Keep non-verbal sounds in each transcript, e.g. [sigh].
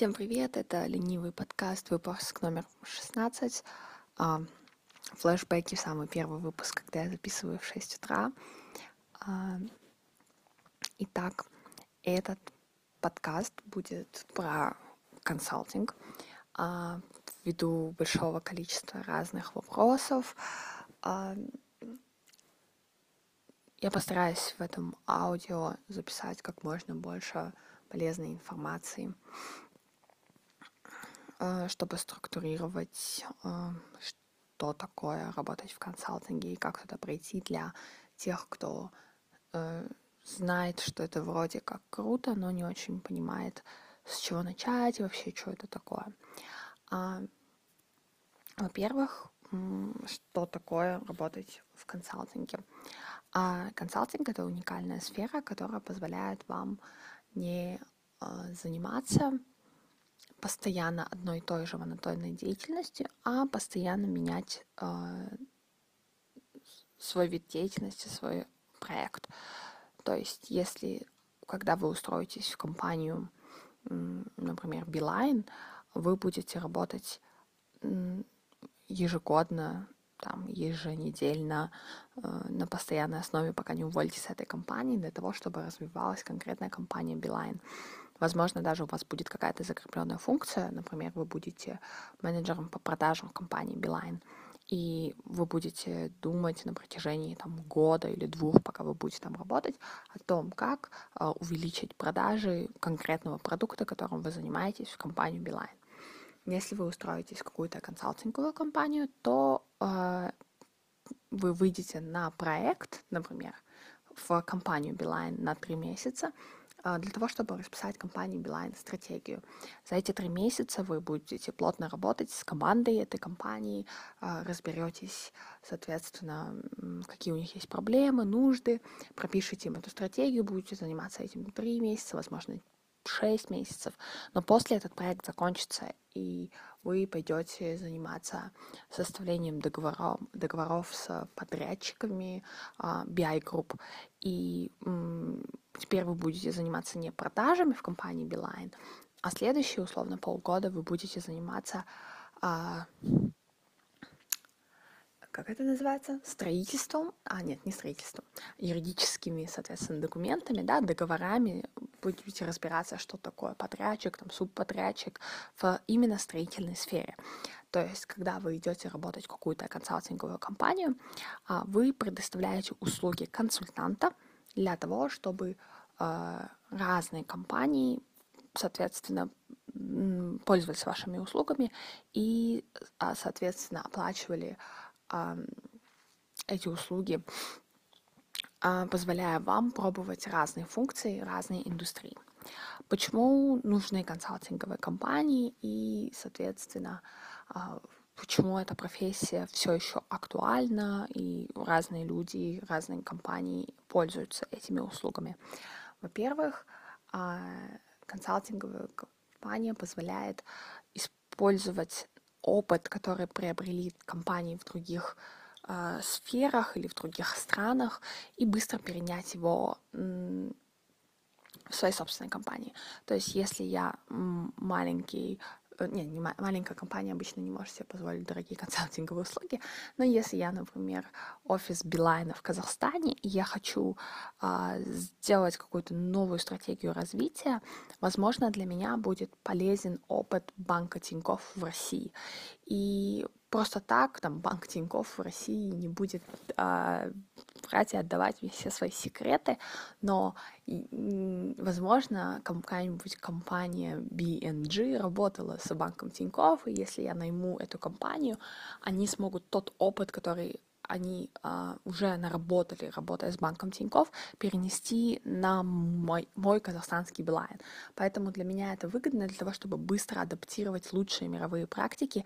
Всем привет, это ленивый подкаст, выпуск номер 16. А, флешбеки, самый первый выпуск, когда я записываю в 6 утра. А, итак, этот подкаст будет про консалтинг. А, ввиду большого количества разных вопросов, а, я постараюсь в этом аудио записать как можно больше полезной информации. Э, чтобы структурировать, э, что такое работать в консалтинге и как туда пройти для тех, кто э, знает, что это вроде как круто, но не очень понимает, с чего начать и вообще, что это такое. А, во-первых, что такое работать в консалтинге? А консалтинг — это уникальная сфера, которая позволяет вам не заниматься постоянно одной и той же монотонной деятельностью, а постоянно менять э, свой вид деятельности, свой проект. То есть, если когда вы устроитесь в компанию, например, Beeline, вы будете работать ежегодно, там, еженедельно, э, на постоянной основе, пока не уволитесь с этой компании, для того, чтобы развивалась конкретная компания Beeline. Возможно, даже у вас будет какая-то закрепленная функция, например, вы будете менеджером по продажам в компании Beeline, и вы будете думать на протяжении там, года или двух, пока вы будете там работать, о том, как э, увеличить продажи конкретного продукта, которым вы занимаетесь в компанию Beeline. Если вы устроитесь в какую-то консалтинговую компанию, то э, вы выйдете на проект, например, в компанию Beeline на три месяца, для того, чтобы расписать компании Beeline стратегию. За эти три месяца вы будете плотно работать с командой этой компании, а, разберетесь, соответственно, какие у них есть проблемы, нужды, пропишите им эту стратегию, будете заниматься этим три месяца, возможно, 6 месяцев. Но после этот проект закончится, и вы пойдете заниматься составлением договоров, договоров с подрядчиками BI Group. И теперь вы будете заниматься не продажами в компании Beeline, а следующие, условно, полгода вы будете заниматься uh, как это называется, строительством, а нет, не строительством, юридическими, соответственно, документами, да, договорами, будете разбираться, что такое подрядчик, там, субподрядчик в именно строительной сфере. То есть, когда вы идете работать в какую-то консалтинговую компанию, а, вы предоставляете услуги консультанта для того, чтобы а, разные компании, соответственно, пользовались вашими услугами и, а, соответственно, оплачивали эти услуги, а, позволяя вам пробовать разные функции, разные индустрии. Почему нужны консалтинговые компании и, соответственно, а, почему эта профессия все еще актуальна и разные люди, разные компании пользуются этими услугами. Во-первых, а, консалтинговая компания позволяет использовать опыт, который приобрели компании в других э, сферах или в других странах, и быстро перенять его в своей собственной компании. То есть, если я маленький не, не маленькая компания обычно не может себе позволить дорогие консалтинговые услуги, но если я, например, офис Билайна в Казахстане, и я хочу а, сделать какую-то новую стратегию развития, возможно, для меня будет полезен опыт банка Тинькофф в России. И просто так там банк Тинькофф в России не будет а, брать и отдавать мне все свои секреты, но, возможно, какая-нибудь компания BNG работала с банком Тинькофф, и если я найму эту компанию, они смогут тот опыт, который они а, уже наработали, работая с банком Тинькофф, перенести на мой, мой казахстанский Билайн. Поэтому для меня это выгодно для того, чтобы быстро адаптировать лучшие мировые практики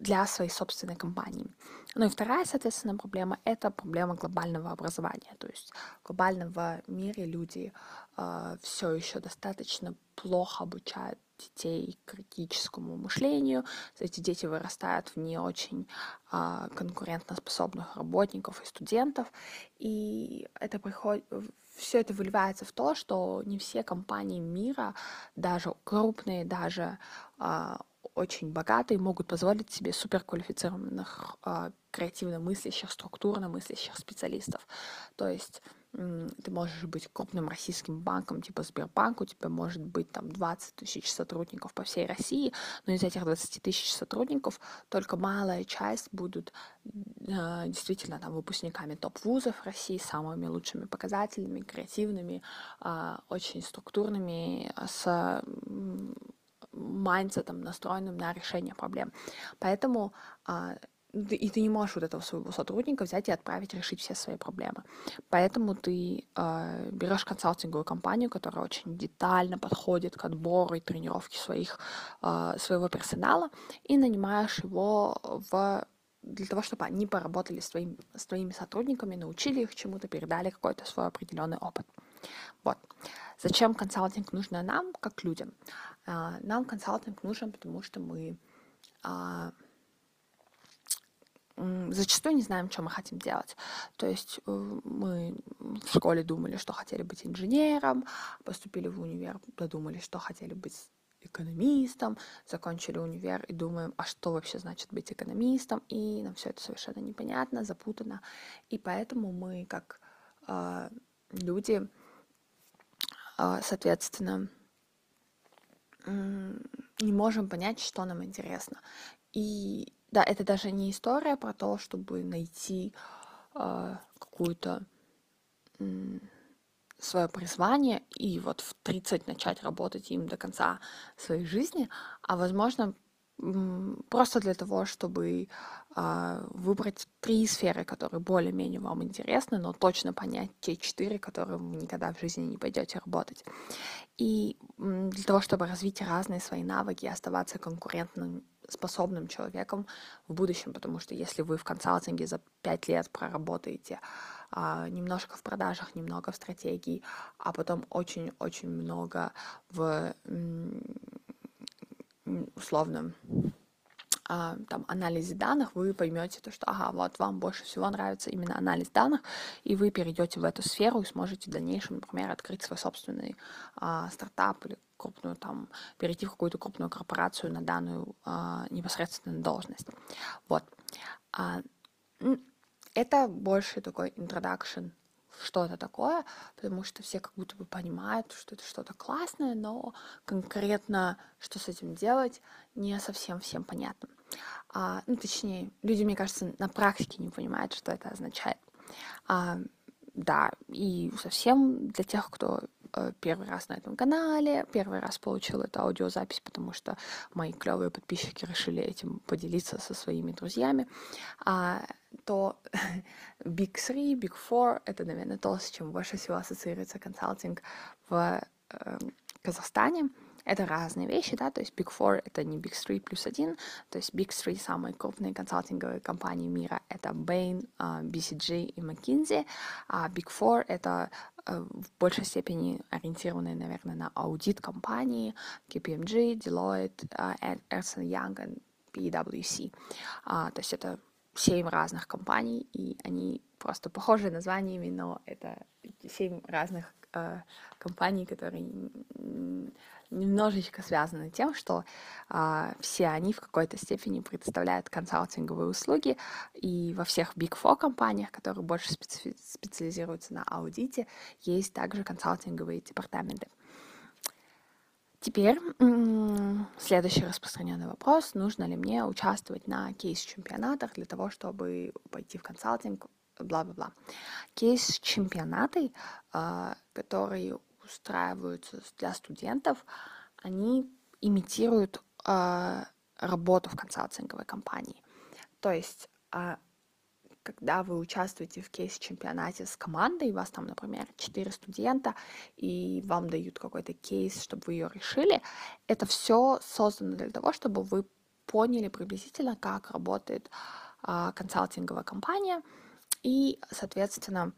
для своей собственной компании. Ну и вторая, соответственно, проблема — это проблема глобального образования. То есть в глобальном мире люди э, все еще достаточно плохо обучают детей критическому мышлению. Эти дети вырастают в не очень э, конкурентоспособных работников и студентов. И это приходит все это выливается в то, что не все компании мира, даже крупные, даже а, очень богатые, могут позволить себе суперквалифицированных, а, креативно мыслящих, структурно мыслящих специалистов. То есть ты можешь быть крупным российским банком, типа Сбербанк, у тебя может быть там 20 тысяч сотрудников по всей России, но из этих 20 тысяч сотрудников только малая часть будут э, действительно там выпускниками топ-вузов России, самыми лучшими показателями, креативными, э, очень структурными, с mindset ом, настроенным на решение проблем. Поэтому э, и ты не можешь вот этого своего сотрудника взять и отправить решить все свои проблемы. Поэтому ты э, берешь консалтинговую компанию, которая очень детально подходит к отбору и тренировке своих, э, своего персонала, и нанимаешь его в для того, чтобы они поработали с, твоим, с твоими сотрудниками, научили их чему-то, передали какой-то свой определенный опыт. Вот. Зачем консалтинг нужно нам, как людям? Нам консалтинг нужен, потому что мы зачастую не знаем, что мы хотим делать. То есть э, мы в школе думали, что хотели быть инженером, поступили в универ, додумали, что хотели быть экономистом, закончили универ и думаем, а что вообще значит быть экономистом, и нам все это совершенно непонятно, запутано, и поэтому мы как э, люди, соответственно, э, не можем понять, что нам интересно. И да, это даже не история про то, чтобы найти э, какую-то свое призвание и вот в 30 начать работать им до конца своей жизни, а возможно просто для того, чтобы э, выбрать три сферы, которые более-менее вам интересны, но точно понять те четыре, которые вы никогда в жизни не пойдете работать. И для того, чтобы развить разные свои навыки и оставаться конкурентным способным человеком в будущем, потому что если вы в консалтинге за пять лет проработаете а, немножко в продажах, немного в стратегии, а потом очень-очень много в условном а, там, анализе данных, вы поймете то, что ага, вот вам больше всего нравится именно анализ данных, и вы перейдете в эту сферу и сможете в дальнейшем, например, открыть свой собственный а, стартап или крупную там, перейти в какую-то крупную корпорацию на данную а, непосредственную должность. Вот. А, это больше такой introduction что это такое, потому что все как будто бы понимают, что это что-то классное, но конкретно, что с этим делать, не совсем всем понятно. А, ну, точнее, люди, мне кажется, на практике не понимают, что это означает. А, да, и совсем для тех, кто Э, первый раз на этом канале, первый раз получил эту аудиозапись, потому что мои клевые подписчики решили этим поделиться со своими друзьями, а, то [laughs] Big 3, Big 4 — это, наверное, то, с чем больше всего ассоциируется консалтинг в э, Казахстане — это разные вещи, да, то есть Big Four — это не Big Three плюс один, то есть Big Three — самые крупные консалтинговые компании мира — это Bain, а, BCG и McKinsey, а Big Four — это э, в большей степени ориентированные, наверное, на аудит компании, KPMG, Deloitte, а, Ernst Young и PwC. А, то есть это семь разных компаний, и они просто похожи названиями, но это семь разных э, компаний, которые немножечко связаны тем, что э, все они в какой-то степени представляют консалтинговые услуги, и во всех Big Four компаниях, которые больше специ специализируются на аудите, есть также консалтинговые департаменты. Теперь следующий распространенный вопрос. Нужно ли мне участвовать на кейс-чемпионатах для того, чтобы пойти в консалтинг, бла-бла-бла. Кейс-чемпионаты, а, которые устраиваются для студентов, они имитируют э, работу в консалтинговой компании. То есть, э, когда вы участвуете в кейс-чемпионате с командой, у вас там, например, 4 студента, и вам дают какой-то кейс, чтобы вы ее решили, это все создано для того, чтобы вы поняли приблизительно, как работает э, консалтинговая компания, и, соответственно,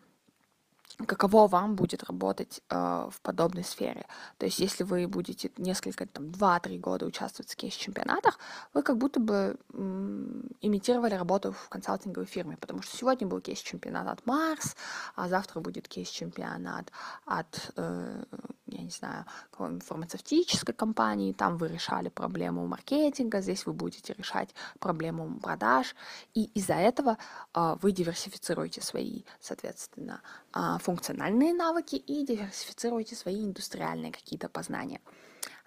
каково вам будет работать э, в подобной сфере. То есть, если вы будете несколько, там, 2-3 года участвовать в кейс-чемпионатах, вы как будто бы м, имитировали работу в консалтинговой фирме, потому что сегодня был кейс-чемпионат от Марс, а завтра будет кейс-чемпионат от, э, я не знаю, какой-нибудь фармацевтической компании, там вы решали проблему маркетинга, здесь вы будете решать проблему продаж, и из-за этого э, вы диверсифицируете свои, соответственно, э, функциональные навыки и диверсифицируйте свои индустриальные какие-то познания.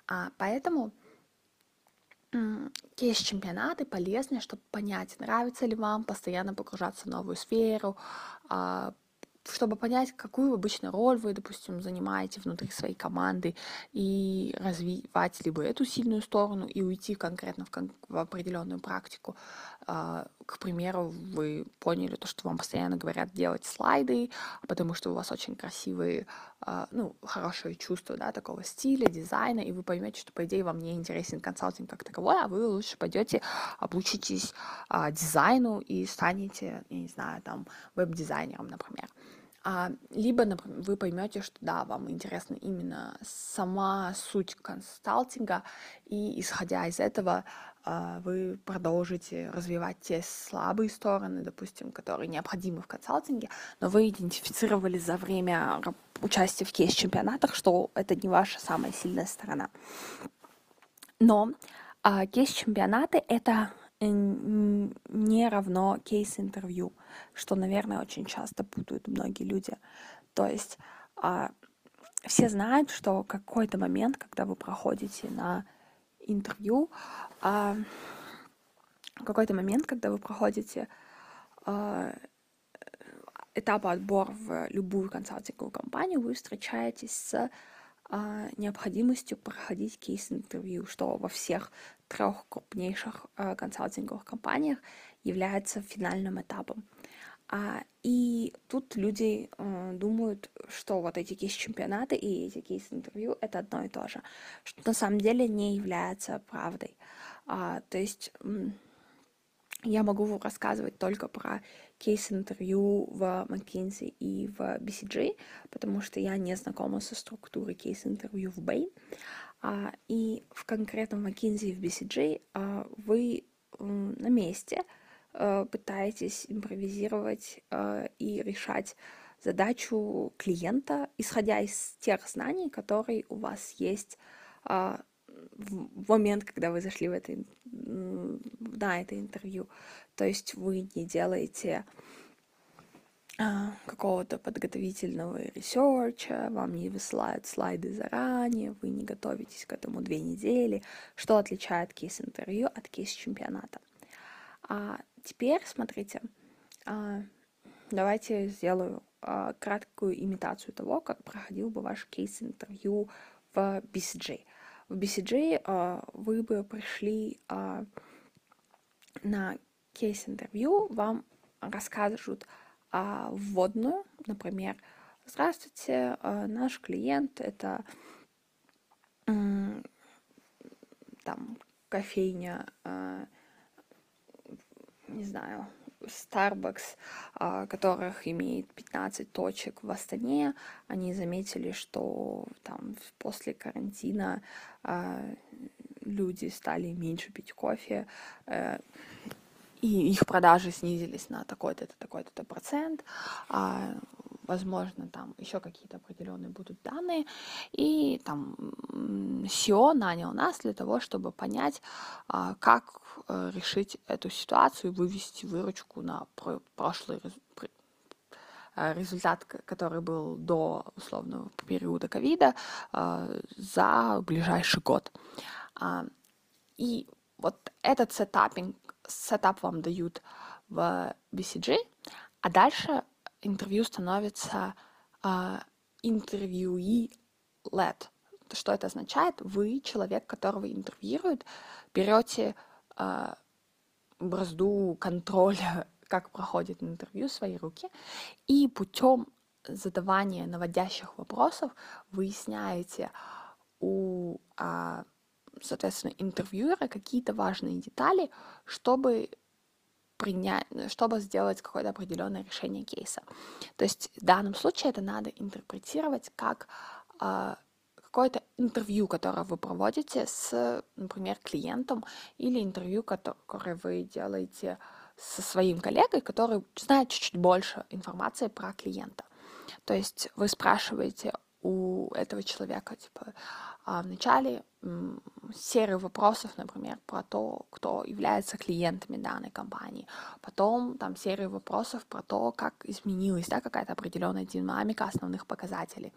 А, поэтому есть чемпионаты полезны, чтобы понять, нравится ли вам постоянно погружаться в новую сферу, а, чтобы понять, какую обычно роль вы, допустим, занимаете внутри своей команды и развивать либо эту сильную сторону и уйти конкретно в, кон- в определенную практику. К примеру, вы поняли то, что вам постоянно говорят делать слайды, потому что у вас очень красивые, а, ну, хорошее чувство, да, такого стиля, дизайна, и вы поймете, что, по идее, вам не интересен консалтинг как таковой, а вы лучше пойдете, обучитесь а, дизайну и станете, я не знаю, там, веб-дизайнером, например. А, либо, например, вы поймете, что да, вам интересна именно сама суть консалтинга, и исходя из этого вы продолжите развивать те слабые стороны, допустим, которые необходимы в консалтинге, но вы идентифицировали за время участия в кейс-чемпионатах, что это не ваша самая сильная сторона. Но а, кейс-чемпионаты — это не равно кейс-интервью, что, наверное, очень часто путают многие люди. То есть а, все знают, что какой-то момент, когда вы проходите на интервью, а, какой-то момент, когда вы проходите а, этап отбора в любую консалтинговую компанию, вы встречаетесь с а, необходимостью проходить кейс-интервью, что во всех трех крупнейших а, консалтинговых компаниях является финальным этапом. А, и тут люди а, думают, что вот эти кейс-чемпионаты и эти кейс-интервью — это одно и то же, что на самом деле не является правдой. А, то есть я могу рассказывать только про кейс-интервью в McKinsey и в BCG, потому что я не знакома со структурой кейс-интервью в Bain. А, и в конкретном McKinsey и в BCG а, вы на месте пытаетесь импровизировать а, и решать задачу клиента, исходя из тех знаний, которые у вас есть а, в момент, когда вы зашли в это, на это интервью. То есть вы не делаете а, какого-то подготовительного ресерча, вам не высылают слайды заранее, вы не готовитесь к этому две недели, что отличает кейс-интервью от кейс-чемпионата. А теперь, смотрите, а, давайте сделаю а, краткую имитацию того, как проходил бы ваш кейс-интервью в BCG. В BCG а, вы бы пришли на кейс-интервью, вам расскажут вводную, например, здравствуйте, наш клиент это там кофейня, не знаю, Starbucks, а, которых имеет 15 точек в Астане, они заметили, что там после карантина а, люди стали меньше пить кофе, э, и их продажи снизились на такой-то, такой-то процент, а, возможно, там еще какие-то определенные будут данные, и там CEO нанял нас для того, чтобы понять, а, как э, решить эту ситуацию и вывести выручку на прошлый э, результат, который был до условного периода ковида, э, за ближайший год. А, и вот этот setuping, setup вам дают в BCG, а дальше интервью становится э, интервьюи led. Что это означает? Вы, человек, которого интервьюируют, берете э, бразду контроля, [laughs] как проходит интервью, свои руки, и путем задавания наводящих вопросов выясняете у а, соответственно, интервьюера какие-то важные детали, чтобы принять, чтобы сделать какое-то определенное решение кейса. То есть в данном случае это надо интерпретировать как э, какое-то интервью, которое вы проводите с, например, клиентом, или интервью, которое вы делаете со своим коллегой, который знает чуть-чуть больше информации про клиента. То есть вы спрашиваете у этого человека, типа, а, в начале серию вопросов, например, про то, кто является клиентами данной компании. Потом там серию вопросов про то, как изменилась да, какая-то определенная динамика основных показателей.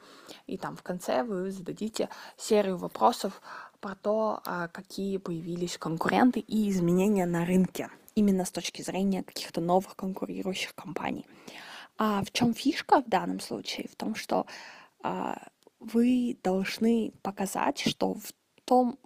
И там в конце вы зададите серию вопросов про то, а, какие появились конкуренты и изменения на рынке, именно с точки зрения каких-то новых конкурирующих компаний. А в чем фишка в данном случае? В том, что а, вы должны показать, что в том,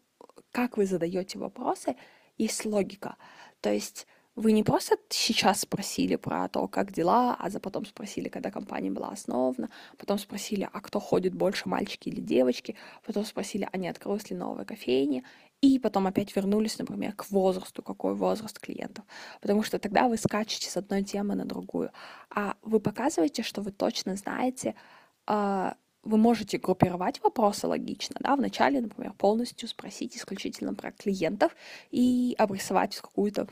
как вы задаете вопросы, есть логика. То есть вы не просто сейчас спросили про то, как дела, а за потом спросили, когда компания была основана, потом спросили, а кто ходит больше, мальчики или девочки, потом спросили, а не открылась ли новая кофейня, и потом опять вернулись, например, к возрасту, какой возраст клиентов. Потому что тогда вы скачете с одной темы на другую. А вы показываете, что вы точно знаете, а, вы можете группировать вопросы логично, да, вначале, например, полностью спросить исключительно про клиентов и обрисовать какую-то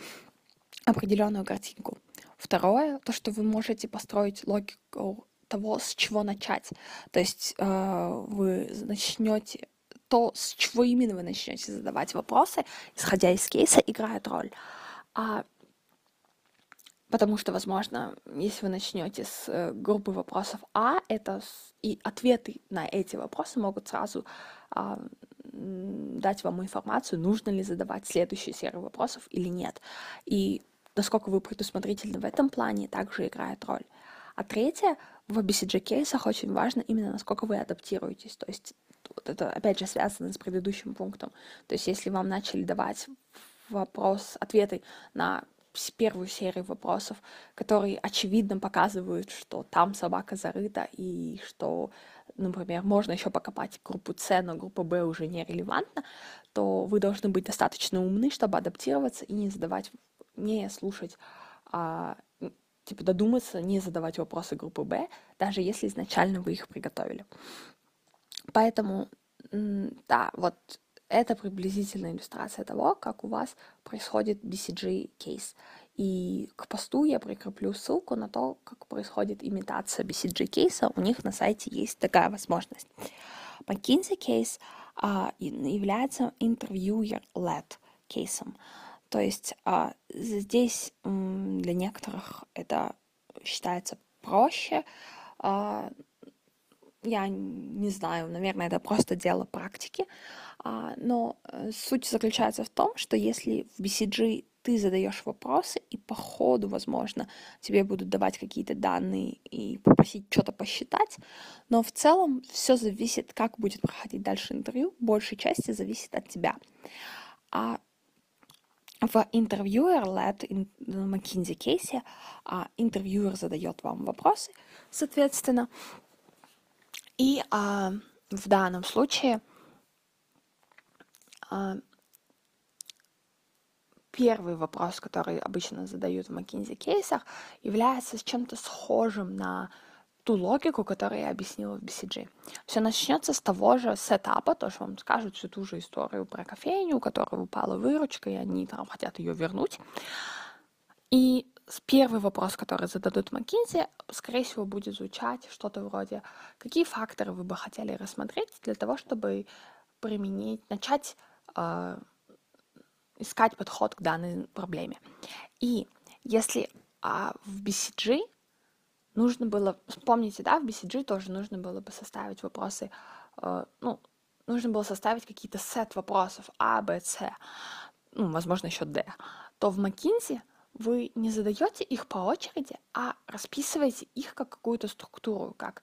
определенную картинку. Второе, то, что вы можете построить логику того, с чего начать. То есть э, вы начнете то, с чего именно вы начнете задавать вопросы, исходя из кейса, играет роль. А Потому что, возможно, если вы начнете с э, группы вопросов А, это и ответы на эти вопросы могут сразу а, дать вам информацию, нужно ли задавать следующую серию вопросов или нет. И насколько вы предусмотрительны в этом плане, также играет роль. А третье, в BCG-кейсах очень важно именно, насколько вы адаптируетесь. То есть вот это, опять же, связано с предыдущим пунктом. То есть если вам начали давать вопрос, ответы на первую серию вопросов, которые очевидно показывают, что там собака зарыта и что, например, можно еще покопать группу С, но группа Б уже не релевантна, то вы должны быть достаточно умны, чтобы адаптироваться и не задавать, не слушать, а, типа додуматься, не задавать вопросы группы Б, даже если изначально вы их приготовили. Поэтому, да, вот это приблизительная иллюстрация того, как у вас происходит BCG кейс. И к посту я прикреплю ссылку на то, как происходит имитация BCG кейса. У них на сайте есть такая возможность. McKinsey кейс а, является интервьюер-led кейсом. То есть а, здесь для некоторых это считается проще, а, я не знаю, наверное, это просто дело практики, а, но э, суть заключается в том, что если в BCG ты задаешь вопросы, и по ходу, возможно, тебе будут давать какие-то данные и попросить что-то посчитать, но в целом все зависит, как будет проходить дальше интервью, большей части зависит от тебя. А в интервьюер-led McKinsey кейсе а, интервьюер задает вам вопросы, соответственно, и а, в данном случае а, первый вопрос, который обычно задают в McKinsey кейсах, является чем-то схожим на ту логику, которую я объяснила в BCG. Все начнется с того же сетапа, то, что вам скажут всю ту же историю про кофейню, у которой упала выручка, и они там хотят ее вернуть. И первый вопрос, который зададут McKinsey, скорее всего, будет звучать что-то вроде «Какие факторы вы бы хотели рассмотреть для того, чтобы применить, начать э, искать подход к данной проблеме?» И если а, в BCG нужно было, вспомните, да, в BCG тоже нужно было бы составить вопросы, э, ну, нужно было составить какие-то сет вопросов А, Б, С, ну, возможно, еще Д, то в McKinsey вы не задаете их по очереди, а расписываете их как какую-то структуру, как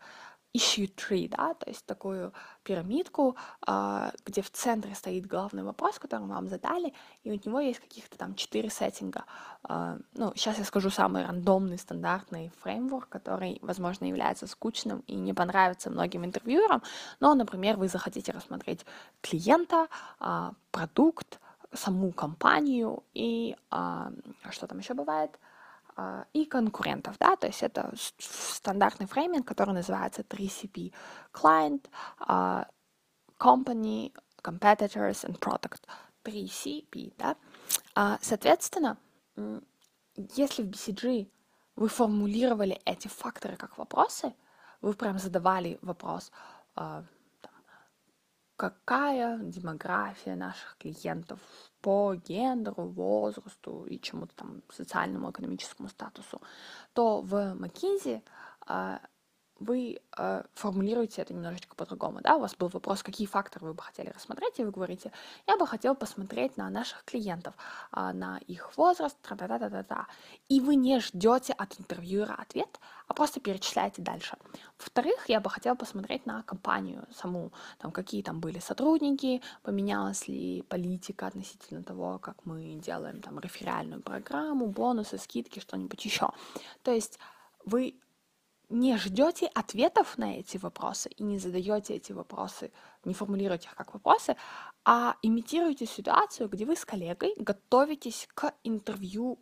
issue tree, да, то есть такую пирамидку, а, где в центре стоит главный вопрос, который вам задали, и у него есть каких-то там четыре сеттинга. А, ну, сейчас я скажу самый рандомный, стандартный фреймворк, который, возможно, является скучным и не понравится многим интервьюерам, но, например, вы захотите рассмотреть клиента, а, продукт, саму компанию и что там еще бывает, и конкурентов, да, то есть это стандартный фрейминг, который называется 3CP, Client, а, Company, Competitors and Product, 3CP, да. А, соответственно, если в BCG вы формулировали эти факторы как вопросы, вы прям задавали вопрос, какая демография наших клиентов по гендеру, возрасту и чему-то там социальному, экономическому статусу, то в McKinsey вы э, формулируете это немножечко по-другому, да, у вас был вопрос, какие факторы вы бы хотели рассмотреть, и вы говорите, я бы хотел посмотреть на наших клиентов, э, на их возраст, та-та-та-та-та, и вы не ждете от интервьюера ответ, а просто перечисляете дальше. Во-вторых, я бы хотела посмотреть на компанию саму, там, какие там были сотрудники, поменялась ли политика относительно того, как мы делаем там реферальную программу, бонусы, скидки, что-нибудь еще. То есть вы не ждете ответов на эти вопросы и не задаете эти вопросы, не формулируете их как вопросы, а имитируете ситуацию, где вы с коллегой готовитесь к интервью,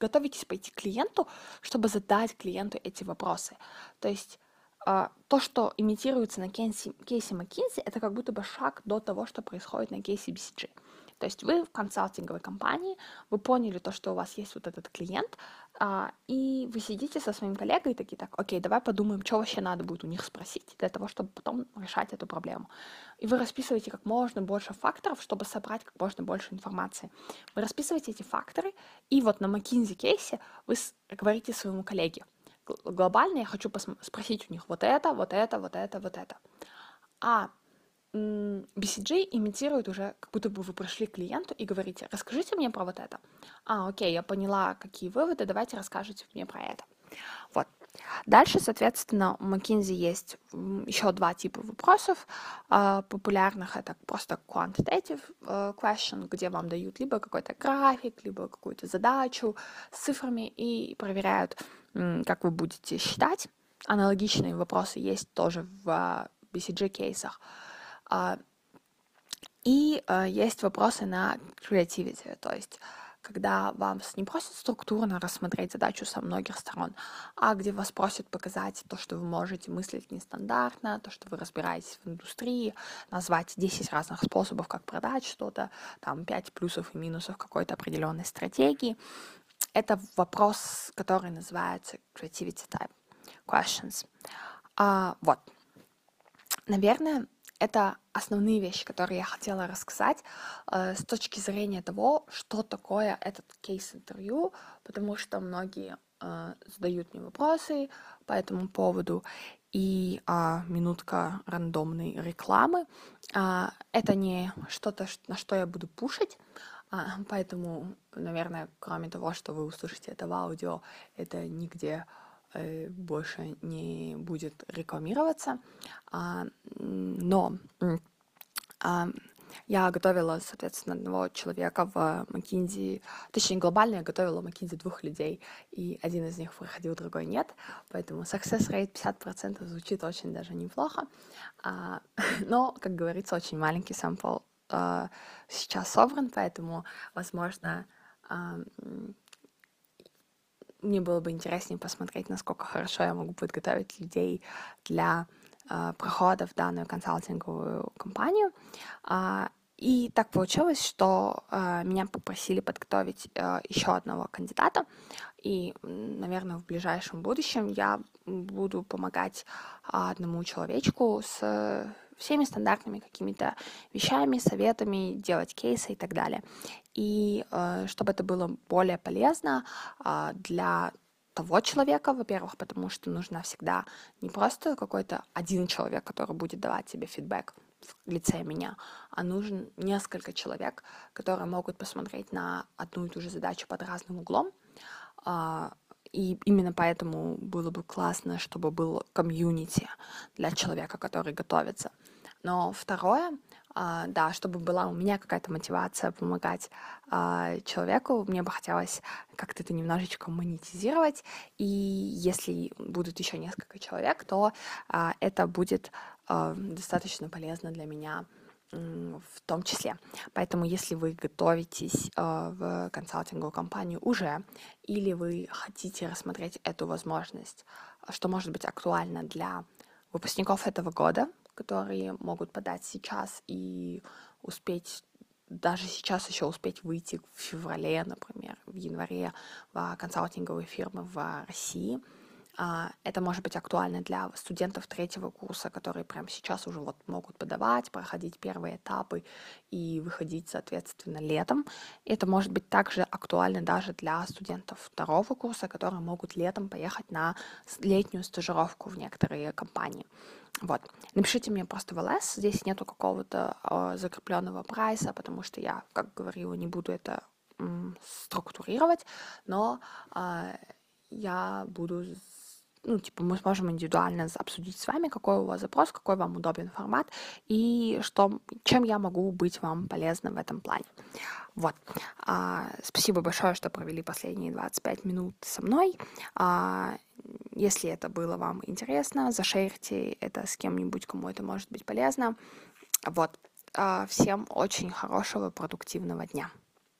готовитесь пойти к клиенту, чтобы задать клиенту эти вопросы. То есть а, то, что имитируется на кейсе, кейсе McKinsey, это как будто бы шаг до того, что происходит на кейсе BCG. То есть вы в консалтинговой компании, вы поняли то, что у вас есть вот этот клиент, а, и вы сидите со своим коллегой и такие, так, окей, давай подумаем, что вообще надо будет у них спросить для того, чтобы потом решать эту проблему. И вы расписываете как можно больше факторов, чтобы собрать как можно больше информации. Вы расписываете эти факторы, и вот на McKinsey кейсе вы говорите своему коллеге, глобально я хочу спросить у них вот это, вот это, вот это, вот это. А BCG имитирует уже, как будто бы вы пришли к клиенту и говорите, расскажите мне про вот это. А, окей, я поняла, какие выводы, давайте расскажите мне про это. Вот. Дальше, соответственно, у McKinsey есть еще два типа вопросов э, популярных. Это просто quantitative э, question, где вам дают либо какой-то график, либо какую-то задачу с цифрами и проверяют, как вы будете считать. Аналогичные вопросы есть тоже в э, BCG-кейсах. А, и а, есть вопросы на creativity, то есть когда вам не просят структурно рассмотреть задачу со многих сторон, а где вас просят показать то, что вы можете мыслить нестандартно, то, что вы разбираетесь в индустрии, назвать 10 разных способов, как продать что-то, там 5 плюсов и минусов какой-то определенной стратегии. Это вопрос, который называется creativity type questions. А, вот. Наверное, это основные вещи, которые я хотела рассказать э, с точки зрения того, что такое этот кейс-интервью, потому что многие э, задают мне вопросы по этому поводу, и э, минутка рандомной рекламы. Э, это не что-то, на что я буду пушить, э, поэтому, наверное, кроме того, что вы услышите это в аудио, это нигде больше не будет рекламироваться. А, но а, я готовила, соответственно, одного человека в McKinsey, точнее, глобально я готовила в McKinsey двух людей, и один из них выходил, другой нет, поэтому success rate 50% звучит очень даже неплохо, а, [laughs] но, как говорится, очень маленький сампл а, сейчас собран, поэтому, возможно, а, мне было бы интереснее посмотреть, насколько хорошо я могу подготовить людей для э, прохода в данную консалтинговую компанию. Э, и так получилось, что э, меня попросили подготовить э, еще одного кандидата, и, наверное, в ближайшем будущем я буду помогать одному человечку с всеми стандартными какими-то вещами, советами, делать кейсы и так далее. И э, чтобы это было более полезно э, для того человека, во-первых, потому что нужно всегда не просто какой-то один человек, который будет давать тебе фидбэк в лице меня, а нужен несколько человек, которые могут посмотреть на одну и ту же задачу под разным углом. Э, и именно поэтому было бы классно, чтобы был комьюнити для человека, который готовится. Но второе, а, да, чтобы была у меня какая-то мотивация помогать а, человеку, мне бы хотелось как-то это немножечко монетизировать. И если будут еще несколько человек, то а, это будет достаточно полезно для меня в том числе. Поэтому, если вы готовитесь э, в консалтинговую компанию уже, или вы хотите рассмотреть эту возможность, что может быть актуально для выпускников этого года, которые могут подать сейчас и успеть даже сейчас еще успеть выйти в феврале, например, в январе в консалтинговые фирмы в России – это может быть актуально для студентов третьего курса, которые прямо сейчас уже вот могут подавать, проходить первые этапы и выходить, соответственно, летом. Это может быть также актуально даже для студентов второго курса, которые могут летом поехать на летнюю стажировку в некоторые компании. Вот. Напишите мне просто в ЛС, здесь нету какого-то э, закрепленного прайса, потому что я, как говорила, не буду это структурировать, но э, я буду ну, типа, мы сможем индивидуально обсудить с вами, какой у вас запрос, какой вам удобен формат и что, чем я могу быть вам полезным в этом плане. Вот. А, спасибо большое, что провели последние 25 минут со мной. А, если это было вам интересно, зашерьте это с кем-нибудь, кому это может быть полезно. Вот. А, всем очень хорошего, продуктивного дня.